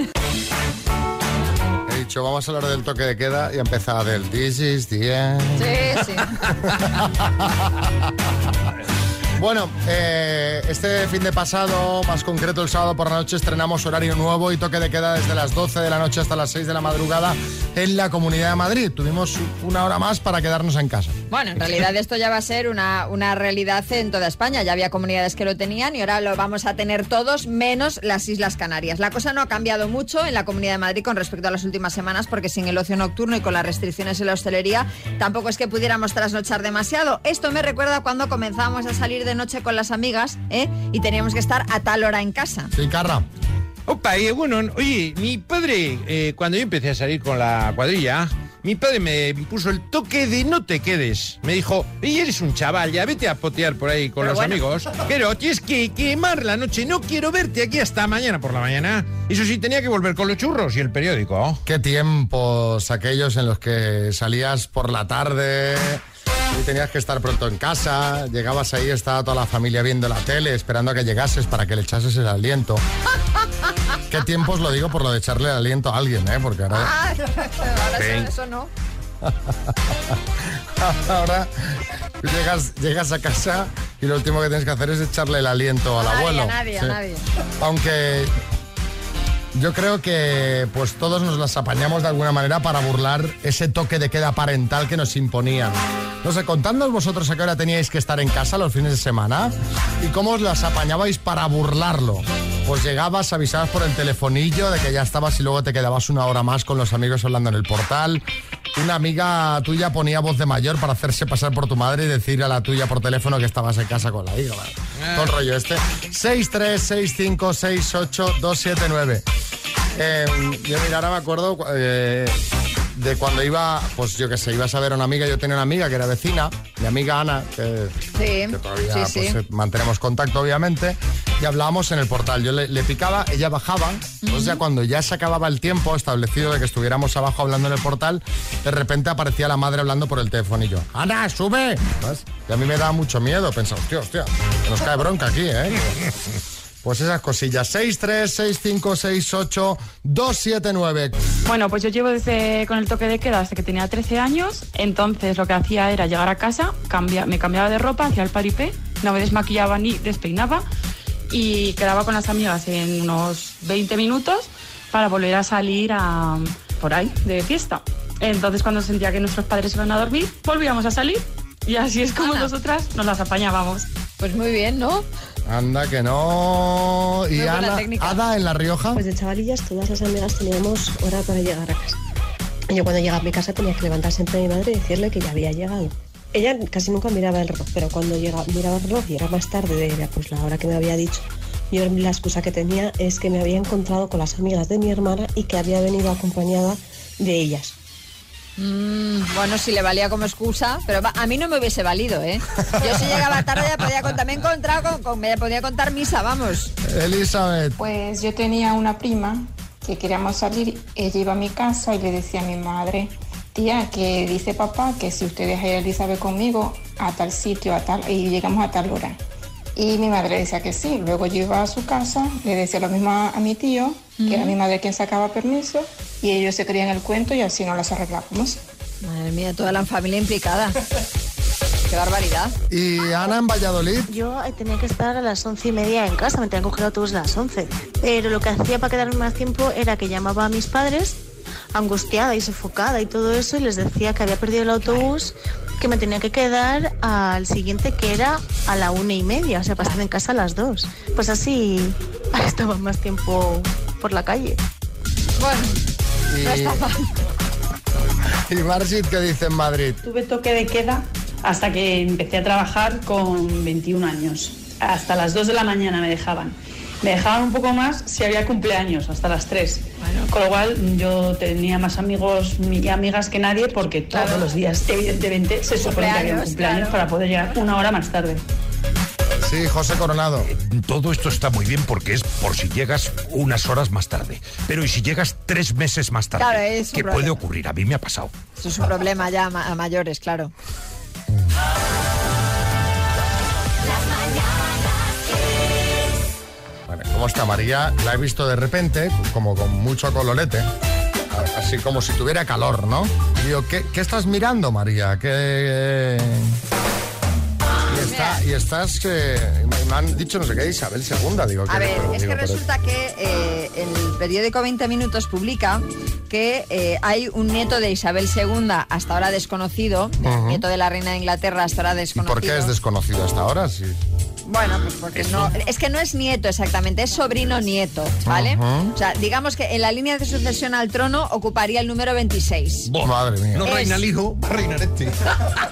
[SPEAKER 1] Dicho, vamos a hablar del toque de queda y ha empezado del This is the end.
[SPEAKER 2] Sí, sí.
[SPEAKER 1] Bueno, eh, este fin de pasado, más concreto el sábado por la noche, estrenamos horario nuevo y toque de queda desde las 12 de la noche hasta las 6 de la madrugada en la Comunidad de Madrid. Tuvimos una hora más para quedarnos en casa.
[SPEAKER 2] Bueno, en realidad esto ya va a ser una, una realidad en toda España. Ya había comunidades que lo tenían y ahora lo vamos a tener todos, menos las Islas Canarias. La cosa no ha cambiado mucho en la Comunidad de Madrid con respecto a las últimas semanas, porque sin el ocio nocturno y con las restricciones en la hostelería, tampoco es que pudiéramos trasnochar demasiado. Esto me recuerda cuando comenzamos a salir de noche con las amigas ¿eh? y teníamos que estar a tal hora en casa.
[SPEAKER 1] Sí, Carra.
[SPEAKER 26] Opa, eh, bueno, oye, mi padre, eh, cuando yo empecé a salir con la cuadrilla, mi padre me puso el toque de no te quedes. Me dijo, y eres un chaval, ya vete a potear por ahí con
[SPEAKER 2] Pero
[SPEAKER 26] los
[SPEAKER 2] bueno.
[SPEAKER 26] amigos. Pero tienes que quemar la noche, no quiero verte aquí hasta mañana por la mañana. Eso sí, tenía que volver con los churros y el periódico.
[SPEAKER 1] Qué tiempos aquellos en los que salías por la tarde y tenías que estar pronto en casa, llegabas ahí, estaba toda la familia viendo la tele, esperando a que llegases para que le echases el aliento. Qué tiempos lo digo por lo de echarle el aliento a alguien, ¿eh? Porque ahora...
[SPEAKER 2] Ah, ahora
[SPEAKER 1] Sí.
[SPEAKER 2] eso, eso no.
[SPEAKER 1] Ahora llegas, llegas a casa y lo último que tienes que hacer es echarle el aliento al abuelo.
[SPEAKER 2] a nadie, a
[SPEAKER 1] Sí.
[SPEAKER 2] nadie.
[SPEAKER 1] Aunque yo creo que pues todos nos las apañamos de alguna manera para burlar ese toque de queda parental que nos imponían. No sé, contadnos vosotros a qué hora teníais que estar en casa los fines de semana y cómo os las apañabais para burlarlo. Pues llegabas, avisabas por el telefonillo de que ya estabas y luego te quedabas una hora más con los amigos hablando en el portal. Una amiga tuya ponía voz de mayor para hacerse pasar por tu madre y decir a la tuya por teléfono que estabas en casa con la hija. Todo el rollo este. 636568279. Eh, yo mira, ahora me acuerdo eh, de cuando iba, pues yo qué sé, ibas a ver a una amiga, yo tenía una amiga que era vecina, mi amiga Ana, que,
[SPEAKER 2] Sí,
[SPEAKER 1] que todavía
[SPEAKER 2] sí,
[SPEAKER 1] pues,
[SPEAKER 2] sí.
[SPEAKER 1] eh, mantenemos contacto obviamente, y hablábamos en el portal. Yo le, le picaba, ella bajaba, entonces ya cuando ya se acababa el tiempo establecido de que estuviéramos abajo hablando en el portal, de repente aparecía la madre hablando por el teléfono y yo, Ana, sube. Y a mí me daba mucho miedo, pensaba, hostia, hostia, nos cae bronca aquí, ¿eh? Pues esas cosillas. 636568279.
[SPEAKER 27] Bueno, pues yo llevo desde con el toque de queda desde que tenía 13 años. Entonces lo que hacía era llegar a casa, cambia- me cambiaba de ropa, hacía el paripé, no me desmaquillaba ni despeinaba y quedaba con las amigas en unos 20 minutos para volver a salir a, por ahí de fiesta. Entonces cuando sentía que nuestros padres iban a dormir, volvíamos a salir y así es como nosotras nos las apañábamos.
[SPEAKER 2] Pues muy bien, ¿no?
[SPEAKER 1] Anda que no. Y
[SPEAKER 28] buena
[SPEAKER 1] Ana. Ada en La Rioja.
[SPEAKER 28] Pues de chavalillas todas las amigas teníamos hora para llegar a casa. Yo cuando llegaba a mi casa tenía que levantar siempre a mi madre y decirle que ya había llegado. Ella casi nunca miraba el reloj, pero cuando llega, miraba el reloj y era más tarde de pues, la hora que me había dicho, yo la excusa que tenía es que me había encontrado con las amigas de mi hermana y que había venido acompañada de ellas.
[SPEAKER 2] Mm, bueno, si le valía como excusa, pero a mí no me hubiese valido, ¿eh? Yo si llegaba tarde ya podía contar, me he encontrado con, con- me podía contar misa, vamos.
[SPEAKER 1] Elizabeth.
[SPEAKER 29] Pues yo tenía una prima que queríamos salir, ella iba a mi casa y le decía a mi madre, tía, que dice papá que si usted deja a Elizabeth conmigo a tal sitio, a tal, y llegamos a tal hora. Y mi madre decía que sí. Luego yo iba a su casa, le decía lo mismo a, a mi tío, que era
[SPEAKER 2] Ujú.
[SPEAKER 29] mi madre quien sacaba permiso, y ellos se creían el cuento y así no las arreglábamos.
[SPEAKER 2] Madre mía, toda la familia implicada. Qué barbaridad.
[SPEAKER 1] ¿Y Ana en Valladolid?
[SPEAKER 28] Yo eh, tenía que estar a las once y media en casa, me tenía que coger el autobús a las once. Pero lo que hacía para quedarme más tiempo era que llamaba a mis padres, angustiada y sofocada y todo eso, y les decía que había perdido el autobús, que me tenía que quedar al siguiente, que era a la una y media, o sea, para estar en casa a las dos. Pues así estaba más tiempo por la calle.
[SPEAKER 2] Bueno,
[SPEAKER 1] Y, y Margit, ¿qué dice en Madrid?
[SPEAKER 30] Tuve toque de queda hasta que empecé a trabajar con 21 años. Hasta las 2 de la mañana me dejaban. Me dejaban un poco más si había cumpleaños, hasta las 3. Con lo cual yo tenía más amigos y amigas que nadie porque todos los días, evidentemente, se supone que había un
[SPEAKER 2] Cumpleaños,
[SPEAKER 30] cumpleaños
[SPEAKER 2] claro.
[SPEAKER 30] para poder llegar una hora más tarde.
[SPEAKER 1] Sí, José Coronado.
[SPEAKER 7] Todo esto está muy bien porque es por si llegas unas horas más tarde. Pero ¿y si llegas tres meses más tarde?
[SPEAKER 2] Claro, es un
[SPEAKER 7] ¿Qué
[SPEAKER 2] problema.
[SPEAKER 7] puede ocurrir? A mí me ha pasado.
[SPEAKER 2] Eso es un problema ya a mayores, claro.
[SPEAKER 1] Vale, ¿Cómo está María? La he visto de repente, como con mucho colorete. Así como si tuviera calor, ¿no? Digo, ¿qué, qué estás mirando, María? ¿Qué...? Y, está- y estás... eh, me- han dicho no sé qué, Isabel II, digo.
[SPEAKER 2] A
[SPEAKER 1] ¿qué-
[SPEAKER 2] ver, es que resulta que eh, el periódico 20 Minutos publica que eh, hay un nieto de Isabel II, hasta ahora desconocido,
[SPEAKER 1] Ujú.
[SPEAKER 2] nieto de la reina de Inglaterra, hasta ahora
[SPEAKER 1] ¿Y
[SPEAKER 2] desconocido.
[SPEAKER 1] por qué es desconocido hasta ahora? Sí.
[SPEAKER 2] Bueno, pues porque no, es que no es nieto exactamente, es sobrino nieto, ¿vale? O sea, digamos que en la línea de sucesión al trono ocuparía el número 26.
[SPEAKER 1] Madre mía.
[SPEAKER 3] No
[SPEAKER 2] Es-
[SPEAKER 3] reina el hijo, va a reinar este.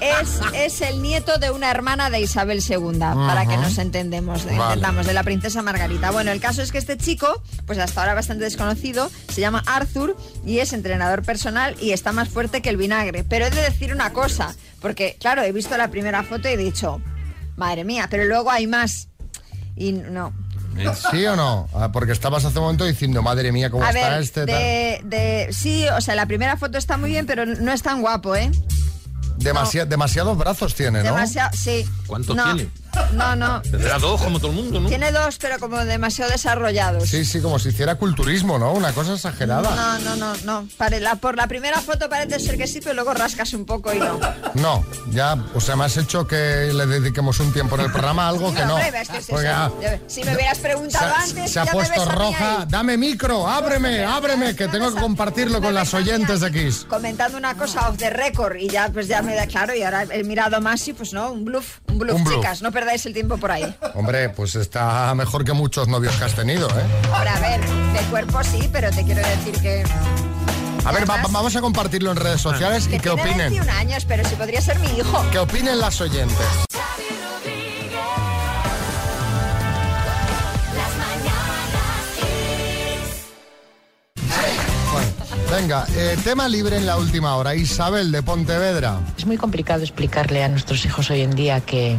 [SPEAKER 2] Es, es el nieto de una hermana de Isabel II, para que nos entendemos,
[SPEAKER 1] Vale.
[SPEAKER 2] entendamos, de la princesa Margarita. Bueno, el caso es que este chico, pues hasta ahora bastante desconocido, se llama Arthur y es entrenador personal y está más fuerte que el vinagre. Pero he de decir una cosa, porque claro, he visto la primera foto y he dicho, madre mía, pero luego hay más. Y no.
[SPEAKER 1] ¿Sí o no? Ah, Porque estabas hace un momento diciendo, madre mía, cómo
[SPEAKER 2] A
[SPEAKER 1] está
[SPEAKER 2] ver,
[SPEAKER 1] este.
[SPEAKER 2] de, de- sí, o sea, la primera foto está muy bien, pero no es tan guapo, ¿eh?
[SPEAKER 1] Demasi- Demasiados brazos tiene, ¿no?
[SPEAKER 2] Demasiado, sí.
[SPEAKER 3] ¿Cuántos
[SPEAKER 2] No,
[SPEAKER 3] tiene?
[SPEAKER 2] No, no.
[SPEAKER 3] Tendrá dos como todo el mundo, ¿no?
[SPEAKER 2] Tiene dos, pero como demasiado desarrollados.
[SPEAKER 1] Sí, sí, como si hiciera culturismo, ¿no? Una cosa exagerada.
[SPEAKER 2] No, no, no, no. Pare- la- por la primera foto parece ser que sí, pero luego rascas un poco y no.
[SPEAKER 1] No, ya, o sea, me has hecho que le dediquemos un tiempo en el programa a algo que no.
[SPEAKER 2] hombre, es que es
[SPEAKER 1] Porque,
[SPEAKER 2] eso.
[SPEAKER 1] ah,
[SPEAKER 2] si me hubieras preguntado
[SPEAKER 1] se,
[SPEAKER 2] antes,
[SPEAKER 1] se ha
[SPEAKER 2] ya me
[SPEAKER 1] puesto
[SPEAKER 2] mí
[SPEAKER 1] roja. Dame micro, ábreme, ábreme, que tengo que compartirlo con las oyentes de Kiss.
[SPEAKER 2] comentando una cosa off the record y ya pues ya me da claro y ahora he mirado más y pues no, un bluff, un bluff,
[SPEAKER 1] Un bluff.
[SPEAKER 2] chicas, no perdáis el tiempo por ahí.
[SPEAKER 1] Hombre, pues está mejor que muchos novios que has tenido, ¿eh?
[SPEAKER 2] Ahora, a ver, de cuerpo sí, pero te quiero decir que...
[SPEAKER 1] A ver, va- vamos a compartirlo en redes sociales y
[SPEAKER 2] que tiene
[SPEAKER 1] opinen.
[SPEAKER 2] 21 años, pero si podría ser mi hijo.
[SPEAKER 1] Que opinen las oyentes. Bueno, venga, eh, tema libre en la última hora. Isabel de Pontevedra.
[SPEAKER 31] Es muy complicado explicarle a nuestros hijos hoy en día que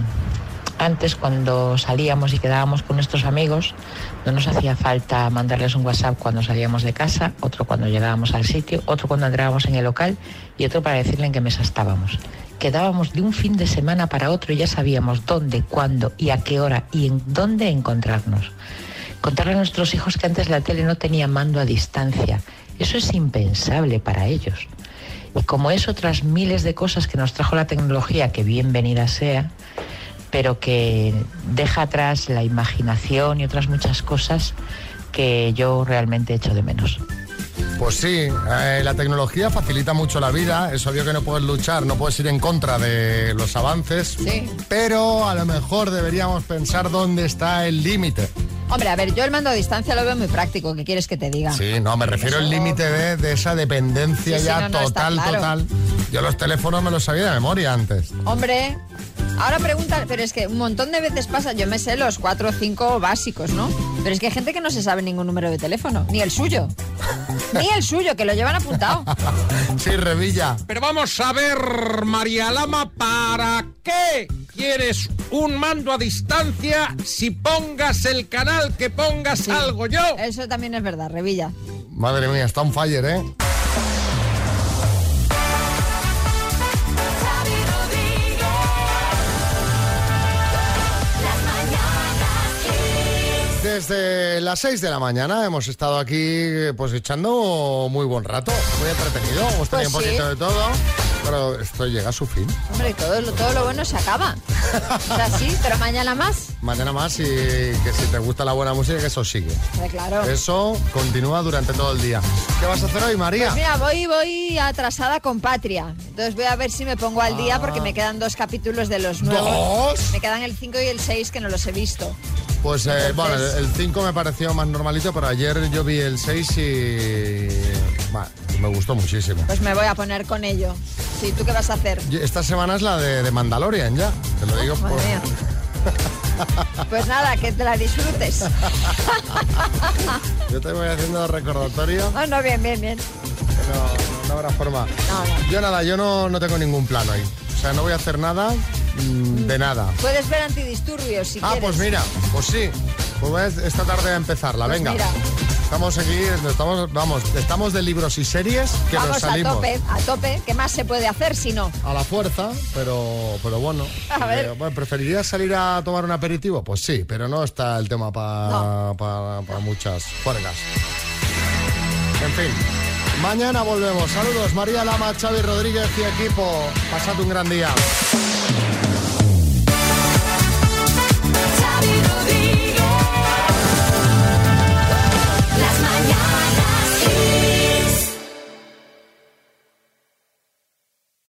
[SPEAKER 31] antes cuando salíamos y quedábamos con nuestros amigos no nos hacía falta mandarles un WhatsApp cuando salíamos de casa, otro cuando llegábamos al sitio, otro cuando entrábamos en el local y otro para decirle en qué mesa estábamos. Quedábamos de un fin de semana para otro y ya sabíamos dónde, cuándo y a qué hora y en dónde encontrarnos. Contarle a nuestros hijos que antes la tele no tenía mando a distancia. Eso es impensable para ellos. Y como es otras miles de cosas que nos trajo la tecnología, que bienvenida sea, pero que deja atrás la imaginación y otras muchas cosas que yo realmente echo de menos.
[SPEAKER 1] Pues sí, eh, la tecnología facilita mucho la vida, es obvio que no puedes luchar, no puedes ir en contra de los avances, pero a lo mejor deberíamos pensar dónde está el límite.
[SPEAKER 2] Hombre, a ver, yo el mando a distancia lo veo muy práctico. ¿Qué quieres que te diga?
[SPEAKER 1] Sí, no, me refiero al límite de, de esa dependencia
[SPEAKER 2] Sí, sí,
[SPEAKER 1] ya
[SPEAKER 2] no,
[SPEAKER 1] total,
[SPEAKER 2] claro.
[SPEAKER 1] total. Yo los teléfonos me los sabía de memoria antes.
[SPEAKER 2] Hombre, ahora pregunta, pero es que un montón de veces pasa, yo me sé los cuatro o cinco básicos, ¿no? Pero es que hay gente que no se sabe ningún número de teléfono, ni el suyo. Ni el suyo, que lo llevan apuntado.
[SPEAKER 1] Sí, Revilla.
[SPEAKER 26] Pero vamos a ver, María Lama, ¿para qué quieres un mando a distancia si pongas el canal que pongas
[SPEAKER 2] Sí.
[SPEAKER 26] algo yo?
[SPEAKER 2] Eso también es verdad, Revilla.
[SPEAKER 1] Madre mía, está un fire, ¿eh? Desde las 6 de la mañana hemos estado aquí pues echando muy buen rato, muy entretenido, hemos tenido
[SPEAKER 2] Pues
[SPEAKER 1] un poquito de todo, pero esto llega a su fin.
[SPEAKER 2] Hombre, todo, lo- todo lo bueno se acaba. O sea, sí, pero mañana más.
[SPEAKER 1] Mañana más y que si te gusta la buena música, que eso sigue.
[SPEAKER 2] Claro.
[SPEAKER 1] Eso continúa durante todo el día. ¿Qué vas a hacer hoy, María?
[SPEAKER 2] Pues mira, voy, voy atrasada con Patria. Entonces voy a ver si me pongo al día porque me quedan dos capítulos de los nuevos.
[SPEAKER 1] Ah. ¿Dos?
[SPEAKER 2] Me quedan el 5 y el 6 que no los he visto.
[SPEAKER 1] Pues eh,
[SPEAKER 2] Entonces-
[SPEAKER 1] bueno, el 5 me pareció más normalito, pero ayer yo vi el 6 y bah, me gustó muchísimo.
[SPEAKER 2] Pues me voy a poner con ello. Sí, ¿tú qué vas a hacer?
[SPEAKER 1] Esta semana es la de, de Mandalorian ya, te lo digo.
[SPEAKER 2] Madre
[SPEAKER 1] por-
[SPEAKER 2] mía. Pues nada, que te la disfrutes.
[SPEAKER 1] Yo te voy haciendo recordatorio,
[SPEAKER 2] No, no, bien, bien, bien.
[SPEAKER 1] no, no habrá forma.
[SPEAKER 2] No, no.
[SPEAKER 1] Yo nada, yo no, no tengo ningún plan hoy. O sea, no voy a hacer nada mm, de nada.
[SPEAKER 2] Puedes ver antidisturbios si
[SPEAKER 1] Ah,
[SPEAKER 2] quieres.
[SPEAKER 1] pues mira, pues sí. Pues esta tarde a empezarla,
[SPEAKER 2] Pues
[SPEAKER 1] venga.
[SPEAKER 2] mira.
[SPEAKER 1] Estamos aquí, estamos, vamos, estamos de libros y series que
[SPEAKER 2] vamos nos
[SPEAKER 1] salimos.
[SPEAKER 2] a tope, a tope. ¿Qué más se puede hacer si no?
[SPEAKER 1] A la fuerza, pero, pero bueno.
[SPEAKER 2] A ver.
[SPEAKER 1] Eh, ¿Preferirías salir a tomar un aperitivo? Pues sí, pero no está el tema para no. muchas fuerzas. En fin, mañana volvemos. Saludos, María Lama, Xavi Rodríguez y equipo. Pasad un gran día. Xavi Rodríguez.